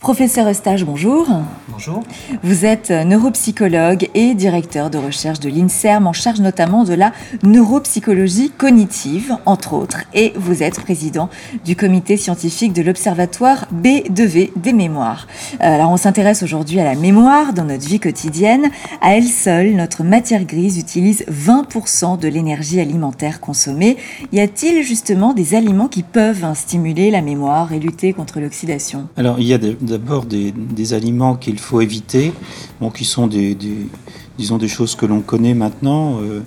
Professeur Eustache, bonjour. Bonjour. Vous êtes neuropsychologue et directeur de recherche de l'INSERM en charge notamment de la neuropsychologie cognitive, entre autres, et vous êtes président du comité scientifique de l'Observatoire B2V des mémoires. Euh, alors on s'intéresse aujourd'hui à la mémoire dans notre vie quotidienne. À elle seule, notre matière grise utilise 20% de l'énergie alimentaire consommée. Y a-t-il justement des aliments qui peuvent stimuler la mémoire et lutter contre l'oxydation? Alors il y a des d'abord des, aliments qu'il faut éviter, bon, qui sont des, disons des choses que l'on connaît maintenant. Euh,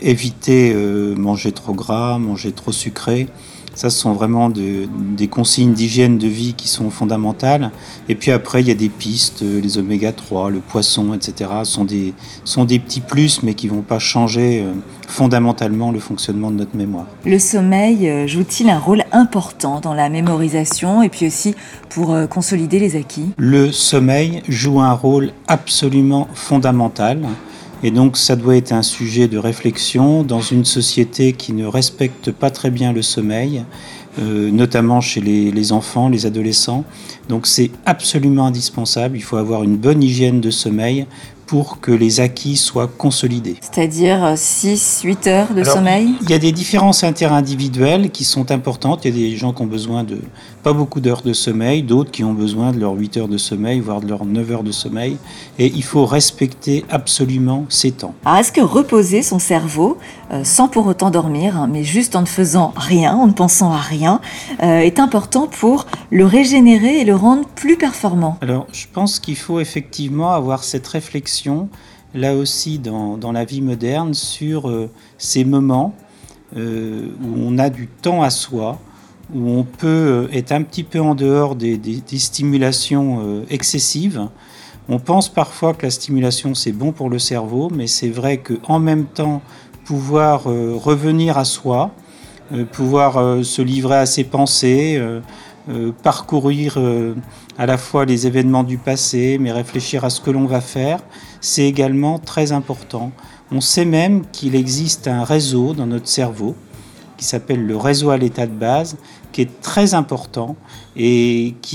éviter euh, manger trop gras, manger trop sucré. Ça, ce sont vraiment des consignes d'hygiène de vie qui sont fondamentales. Et puis après, il y a des pistes, euh, les oméga 3, le poisson, etc. sont des, sont des petits plus, mais qui ne vont pas changer euh, fondamentalement le fonctionnement de notre mémoire. Le sommeil euh, joue-t-il un rôle important dans la mémorisation et puis aussi pour consolider les acquis? Le sommeil joue un rôle absolument fondamental. Et donc ça doit être un sujet de réflexion dans une société qui ne respecte pas très bien le sommeil, euh, notamment chez les, enfants, les adolescents. Donc c'est absolument indispensable, il faut avoir une bonne hygiène de sommeil pour que les acquis soient consolidés. C'est-à-dire 6-8 heures de sommeil Il y a des différences interindividuelles qui sont importantes. Il y a des gens qui ont besoin de pas beaucoup d'heures de sommeil, d'autres qui ont besoin de leurs 8 heures de sommeil, voire de leurs 9 heures de sommeil. Et il faut respecter absolument ces temps. Alors est-ce que reposer son cerveau, euh, sans pour autant dormir, hein, mais juste en ne faisant rien, en ne pensant à rien, euh, est important pour le régénérer et le rendre plus performant Alors je pense qu'il faut effectivement avoir cette réflexion là aussi dans, la vie moderne sur euh, ces moments où on a du temps à soi, où on peut euh, être un petit peu en dehors des, stimulations euh, excessives. On pense parfois que la stimulation c'est bon pour le cerveau, mais c'est vrai qu'en même temps, pouvoir euh, revenir à soi, pouvoir se livrer à ses pensées, parcourir à la fois les événements du passé, mais réfléchir à ce que l'on va faire, c'est également très important. On sait même qu'il existe un réseau dans notre cerveau qui s'appelle le réseau à l'état de base, qui est très important et qui